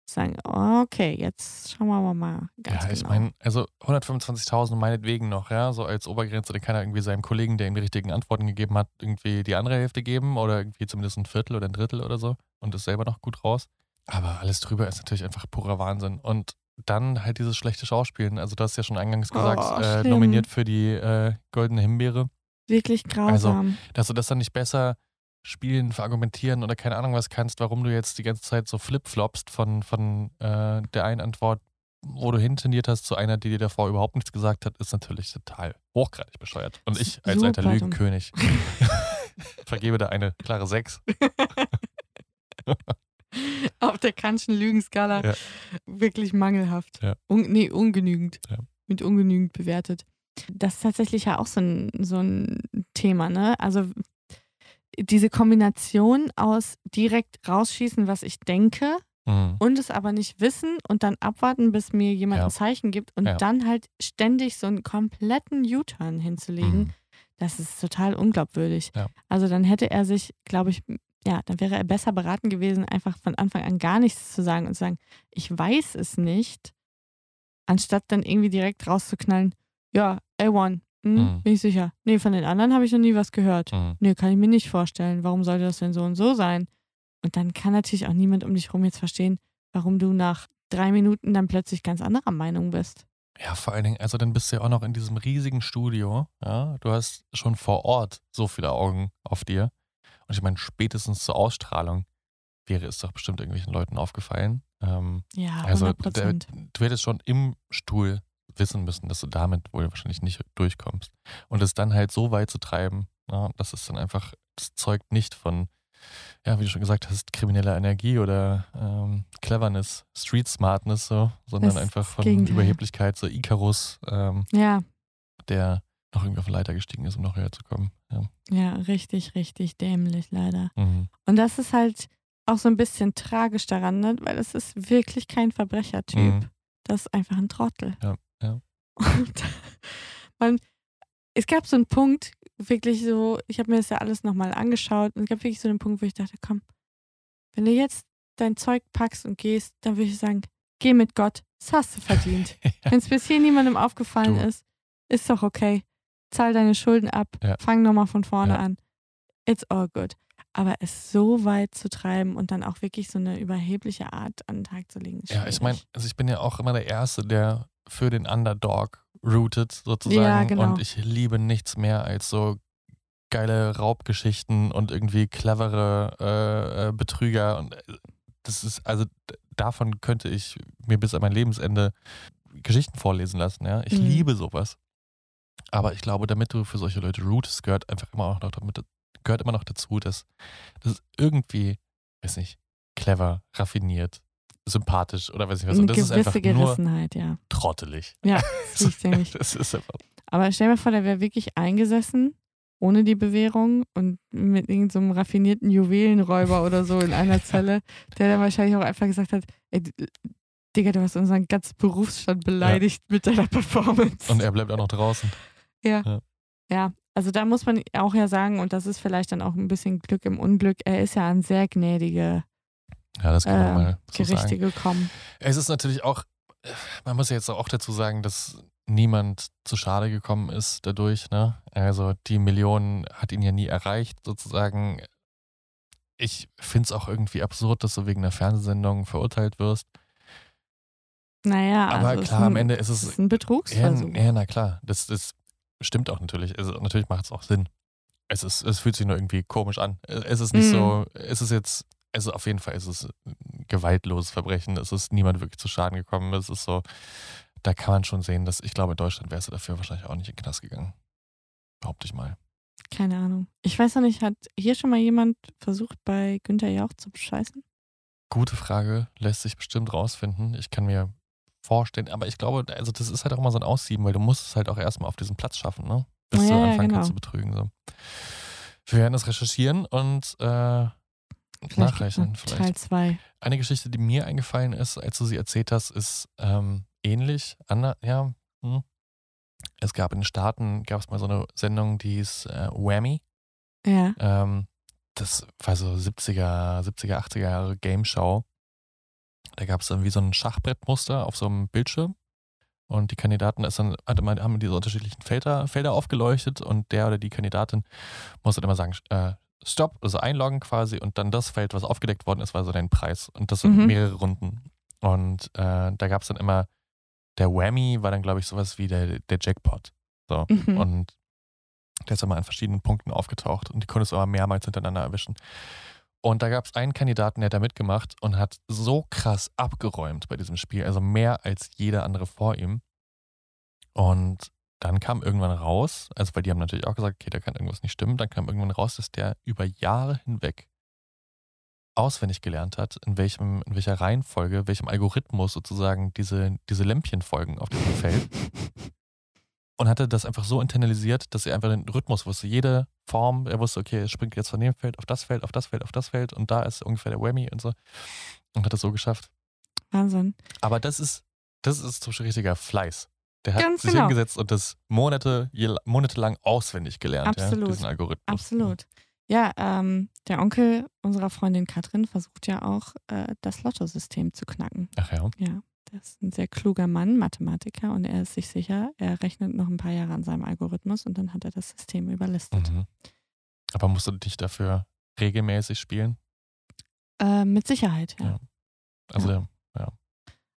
zu sagen, okay, jetzt schauen wir mal ganz ja, ich genau. meine, also 125.000 meinetwegen noch, ja, so als Obergrenze, dann kann er irgendwie seinem Kollegen, der ihm die richtigen Antworten gegeben hat, irgendwie die andere Hälfte geben oder irgendwie zumindest ein Viertel oder ein Drittel oder so und ist selber noch gut raus. Aber alles drüber ist natürlich einfach purer Wahnsinn. Und dann halt dieses schlechte Schauspielen. Also du hast ja schon eingangs gesagt, Oh, äh, nominiert für die äh, Goldene Himbeere. Wirklich grausam. Dass du das dann nicht besser spielen, verargumentieren oder keine Ahnung was kannst, warum du jetzt die ganze Zeit so flipflopst von, von äh, der einen Antwort, wo du hintendiert hast, zu einer, die dir davor überhaupt nichts gesagt hat, ist natürlich total hochgradig bescheuert. Und ich als alter Super. Lügenkönig vergebe da eine klare 6. Auf der Kantschen Lügenskala Ja. wirklich mangelhaft. Ja. Un nee, ungenügend. Ja. Mit ungenügend bewertet. Das ist tatsächlich ja auch so ein, so ein Thema, ne? Also diese Kombination aus direkt rausschießen, was ich denke, Mhm. und es aber nicht wissen und dann abwarten, bis mir jemand Ja. ein Zeichen gibt und dann halt ständig so einen kompletten U-Turn hinzulegen, Mhm. das ist total unglaubwürdig. Also dann hätte er sich, glaube ich, ja, dann wäre er besser beraten gewesen, einfach von Anfang an gar nichts zu sagen und zu sagen, ich weiß es nicht, anstatt dann irgendwie direkt rauszuknallen, ja, A1, hm, Mhm. bin ich sicher. Nee, von den anderen habe ich noch nie was gehört. Mhm. Nee, kann ich mir nicht vorstellen. Warum sollte das denn so und so sein? Und dann kann natürlich auch niemand um dich rum jetzt verstehen, warum du nach drei Minuten dann plötzlich ganz anderer Meinung bist. Ja, vor allen Dingen, also dann bist du ja auch noch in diesem riesigen Studio. Ja, du hast schon vor Ort so viele Augen auf dir. Und ich meine, spätestens zur Ausstrahlung wäre es doch bestimmt irgendwelchen Leuten aufgefallen. Ähm, Ja, 100 also der, Prozent. du hättest schon im Stuhl wissen müssen, dass du damit wohl wahrscheinlich nicht durchkommst. Und es dann halt so weit zu treiben, ja, das ist dann einfach, das zeugt nicht von, ja, wie du schon gesagt hast, krimineller Energie oder ähm, Cleverness, Street Smartness so, sondern Das einfach von Gegenteil. Überheblichkeit, so Icarus, ähm, ja, der noch irgendwie auf eine Leiter gestiegen ist, um noch höher zu kommen. Ja. ja, richtig, richtig dämlich leider. Mhm. Und das ist halt auch so ein bisschen tragisch daran, ne? weil es ist wirklich kein Verbrechertyp. Mhm. Das ist einfach ein Trottel. Ja, ja. Und man, es gab so einen Punkt, wirklich so, ich habe mir das ja alles nochmal angeschaut und es gab wirklich so einen Punkt, wo ich dachte, komm, wenn du jetzt dein Zeug packst und gehst, dann würde ich sagen, geh mit Gott, das hast du verdient. Wenn es bis hier niemandem aufgefallen Du. ist, ist doch okay. Zahl deine Schulden ab, Ja. fang nochmal von vorne Ja. an. It's all good. Aber es so weit zu treiben und dann auch wirklich so eine überhebliche Art an den Tag zu legen. ist Ja, ich meine, also ich bin ja auch immer der Erste, der für den Underdog rootet, sozusagen. Ja, genau. Und ich liebe nichts mehr als so geile Raubgeschichten und irgendwie clevere äh, äh, Betrüger. Und äh, das ist, also davon könnte ich mir bis an mein Lebensende Geschichten vorlesen lassen, ja. Ich Mhm. liebe sowas. Aber ich glaube, damit du für solche Leute rootest, gehört einfach immer auch noch damit, gehört immer noch dazu, dass das irgendwie, weiß nicht, clever, raffiniert, sympathisch oder weiß ich was. Und das ist einfach nur Gerissenheit, ja. trottelig. Ja, das liegt nämlich. Das ist einfach. Aber stell dir vor, der wäre wirklich eingesessen, ohne die Bewährung und mit irgendeinem so raffinierten Juwelenräuber oder so in einer Zelle, der dann wahrscheinlich auch einfach gesagt hat, ey, Digga, du hast unseren ganzen Berufsstand beleidigt mit deiner Performance. Und er bleibt auch noch draußen. Ja. Ja, also da muss man auch ja sagen, und das ist vielleicht dann auch ein bisschen Glück im Unglück, er ist ja an sehr gnädige Ja, das kann man äh, mal so Gerichte sagen. gekommen. Es ist natürlich auch, man muss ja jetzt auch dazu sagen, dass niemand zu Schade gekommen ist dadurch. Ne? Also die Million hat ihn ja nie erreicht, sozusagen. Ich finde es auch irgendwie absurd, dass du wegen einer Fernsehsendung verurteilt wirst. Naja, Aber also klar, ist ein, am Ende ist es- ist ein Ja, Betrugsversuch. ja, na klar, das, das stimmt auch natürlich. Also, natürlich macht es auch Sinn. Es, ist, es fühlt sich nur irgendwie komisch an. Es ist nicht Mhm. so, es ist jetzt, also auf jeden Fall ist es ein gewaltloses Verbrechen. Es ist niemand wirklich zu Schaden gekommen. Es ist so, da kann man schon sehen, dass ich glaube, in Deutschland wärst du dafür wahrscheinlich auch nicht in den Knast gegangen. Behaupte ich mal. Keine Ahnung. Ich weiß noch nicht, hat hier schon mal jemand versucht, bei Günther Jauch zu bescheißen? Gute Frage, lässt sich bestimmt rausfinden. Ich kann mir vorstellen, aber ich glaube, also das ist halt auch immer so ein Aussieben, weil du musst es halt auch erstmal auf diesen Platz schaffen, ne? Bis Ja, du ja, anfangen genau. kannst zu betrügen. So. Wir werden das recherchieren und äh, Vielleicht noch Vielleicht. Teil 2. Eine Geschichte, die mir eingefallen ist, als du sie erzählt hast, ist ähm, ähnlich. Ander, ja, hm. Es gab in den Staaten, gab es mal so eine Sendung, die hieß äh, Whammy. Ja. Ähm, das war so 70er, 70er, 80er Jahre Game Show. Da gab es dann wie so ein Schachbrettmuster auf so einem Bildschirm. Und die Kandidaten ist dann, man, haben diese unterschiedlichen Felder, Felder aufgeleuchtet und der oder die Kandidatin musste dann immer sagen, äh, Stopp, also einloggen quasi und dann das Feld, was aufgedeckt worden ist, war so dein Preis. Und das sind Mhm. mehrere Runden. Und äh, da gab es dann immer, der Whammy war dann, glaube ich, sowas wie der, der Jackpot. So. Mhm. Und der ist immer an verschiedenen Punkten aufgetaucht und die konntest du aber mehrmals hintereinander erwischen. Und da gab es einen Kandidaten, der hat da mitgemacht und hat so krass abgeräumt bei diesem Spiel, also mehr als jeder andere vor ihm. Und dann kam irgendwann raus, also weil die haben natürlich auch gesagt, okay, da kann irgendwas nicht stimmen, dann kam irgendwann raus, dass der über Jahre hinweg auswendig gelernt hat, in welchem, in welcher Reihenfolge, welchem Algorithmus sozusagen diese, diese Lämpchen folgen auf diesem Feld. Und hatte das einfach so internalisiert, dass er einfach den Rhythmus wusste. Jede Form, er wusste, okay, es springt jetzt von dem Feld auf das Feld, auf das Feld, auf das Feld und da ist ungefähr der Whammy und so. Und hat das so geschafft. Wahnsinn. Aber das ist, das ist zum Beispiel richtiger Fleiß. Der hat Ganz sich genau. hingesetzt und das Monate, monatelang auswendig gelernt, Absolut. ja, diesen Algorithmus. Absolut. Ja, ähm, der Onkel unserer Freundin Katrin versucht ja auch, äh, das Lottosystem zu knacken. Ach ja. Ja, der ist ein sehr kluger Mann, Mathematiker, und er ist sich sicher, er rechnet noch ein paar Jahre an seinem Algorithmus und dann hat er das System überlistet. Mhm. Aber musst du dich dafür regelmäßig spielen? Äh, mit Sicherheit, ja. Ja. Also,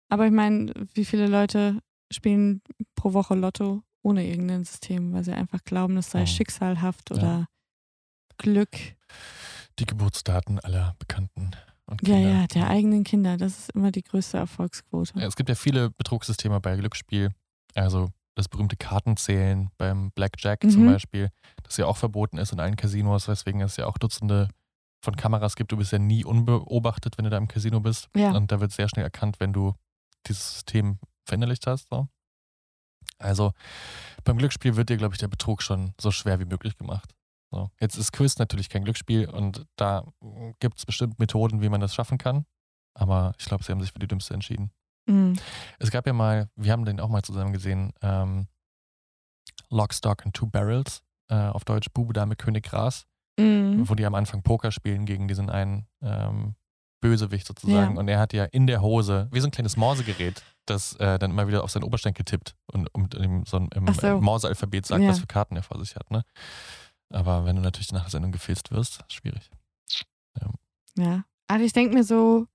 Aber ich meine, wie viele Leute spielen pro Woche Lotto ohne irgendein System, weil sie einfach glauben, es sei Mhm. schicksalhaft Ja. oder Glück. die Geburtsdaten aller Bekannten und Ja, Kinder. ja, der eigenen Kinder, das ist immer die größte Erfolgsquote. Ja, Es gibt ja viele Betrugssysteme bei Glücksspiel. Also das berühmte Kartenzählen beim Blackjack zum Mhm. Beispiel, das ja auch verboten ist in allen Casinos, weswegen es ja auch Dutzende von Kameras gibt. Du bist ja nie unbeobachtet, wenn du da im Casino bist. Ja. Und da wird sehr schnell erkannt, wenn du dieses System verinnerlicht hast. So. Also beim Glücksspiel wird dir, glaube ich, der Betrug schon so schwer wie möglich gemacht. So. Jetzt ist Quiz natürlich kein Glücksspiel und da gibt es bestimmt Methoden, wie man das schaffen kann. Aber ich glaube, sie haben sich für die dümmste entschieden. Mhm. Es gab ja mal, wir haben den auch mal zusammen gesehen, ähm, Lock, Stock and Two Barrels, äh, auf Deutsch Bube, Dame, König, Gras, Mhm. wo die am Anfang Poker spielen gegen diesen einen ähm, Bösewicht sozusagen. Ja. Und er hat ja in der Hose, wie so ein kleines Morsegerät, das äh, dann immer wieder auf seinen Oberschenkel tippt und, und ihm so im Ach so. äh, Morse-Alphabet sagt, Ja. was für Karten er vor sich hat. Ne? Aber wenn du natürlich nach der Sendung gefilzt wirst, schwierig. Ja. Also ich denke mir so,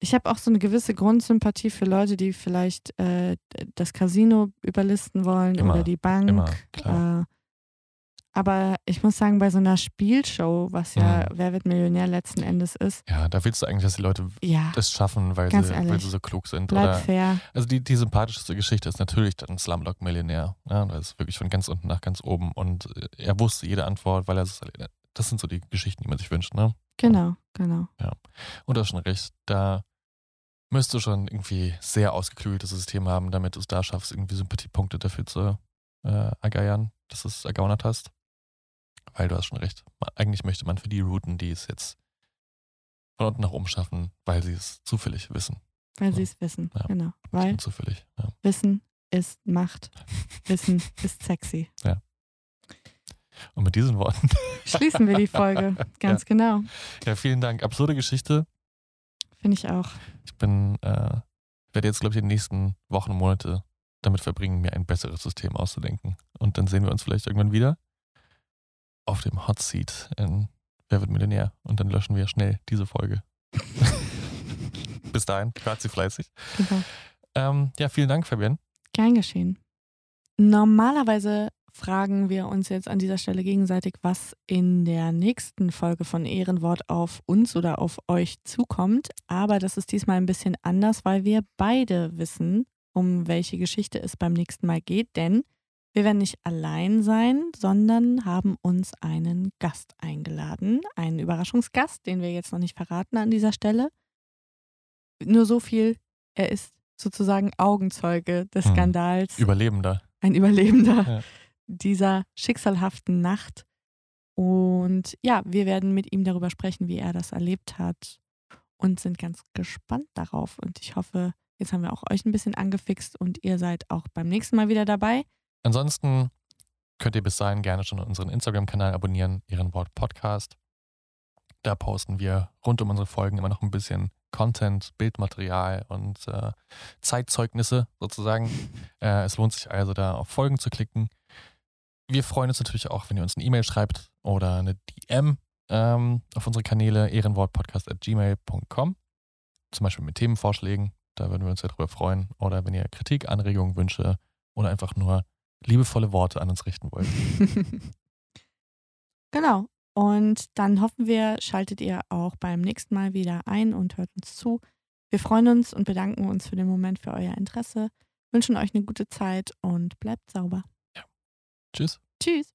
ich habe auch so eine gewisse Grundsympathie für Leute, die vielleicht äh, das Casino überlisten wollen Immer, oder die Bank. immer, klar. Äh, Aber ich muss sagen, bei so einer Spielshow, was ja Mhm. Wer wird Millionär letzten Endes ist, Ja, da willst du eigentlich, dass die Leute ja, das schaffen, weil, sie, weil ehrlich. sie so klug sind. bleib Oder, fair. also die, die sympathischste Geschichte ist natürlich dann Slumdog Millionär. Ja, das ist wirklich von ganz unten nach ganz oben. Und äh, er wusste jede Antwort, weil er es das sind so die Geschichten, die man sich wünscht, ne? Genau, genau. Und du hast schon recht, da müsst du schon irgendwie sehr ausgeklügeltes System haben, damit du es da schaffst, irgendwie Sympathiepunkte dafür zu äh, ergeiern, dass du es ergaunert hast. Weil du hast schon recht. Eigentlich möchte man für die routen, die es jetzt von unten nach oben schaffen, weil sie es zufällig wissen. Weil sie es wissen. Ja. Genau. Weil zufällig. Ja. Wissen ist Macht. Wissen ist sexy. Und mit diesen Worten, Schließen wir die Folge. Ganz genau. ja, vielen Dank. Absurde Geschichte. Finde ich auch. Ich bin, äh, werde jetzt, glaube ich, die nächsten Wochen und Monate damit verbringen, mir ein besseres System auszudenken. Und dann sehen wir uns vielleicht irgendwann wieder auf dem Hot Seat in Wer wird Millionär? Und dann löschen wir schnell diese Folge. Bis dahin, hört sie fleißig. Genau. Ähm, ja, vielen Dank, Fabian. Gern geschehen. Normalerweise fragen wir uns jetzt an dieser Stelle gegenseitig, was in der nächsten Folge von Ehrenwort auf uns oder auf euch zukommt. Aber das ist diesmal ein bisschen anders, weil wir beide wissen, um welche Geschichte es beim nächsten Mal geht. Denn wir werden nicht allein sein, sondern haben uns einen Gast eingeladen. Einen Überraschungsgast, den wir jetzt noch nicht verraten an dieser Stelle. Nur so viel, er ist sozusagen Augenzeuge des Hm. Skandals Überlebender. ein Überlebender Ja. dieser schicksalhaften Nacht. Und ja, wir werden mit ihm darüber sprechen, wie er das erlebt hat und sind ganz gespannt darauf. Und ich hoffe, jetzt haben wir auch euch ein bisschen angefixt und ihr seid auch beim nächsten Mal wieder dabei. Ansonsten könnt ihr bis dahin gerne schon unseren Instagram-Kanal abonnieren, Ehrenwort Podcast. Da posten wir rund um unsere Folgen immer noch ein bisschen Content, Bildmaterial und äh, Zeitzeugnisse sozusagen. Äh, es lohnt sich also da auf Folgen zu klicken. Wir freuen uns natürlich auch, wenn ihr uns eine E-Mail schreibt oder eine DM ähm, auf unsere Kanäle ehrenwortpodcast.gmail.com. Zum Beispiel mit Themenvorschlägen. Da würden wir uns sehr drüber freuen. Oder wenn ihr Kritik, Anregungen, Wünsche oder einfach nur liebevolle Worte an uns richten wollt. genau. Und dann hoffen wir, schaltet ihr auch beim nächsten Mal wieder ein und hört uns zu. Wir freuen uns und bedanken uns für den Moment, für euer Interesse, wünschen euch eine gute Zeit und bleibt sauber. Tschüss. Tschüss.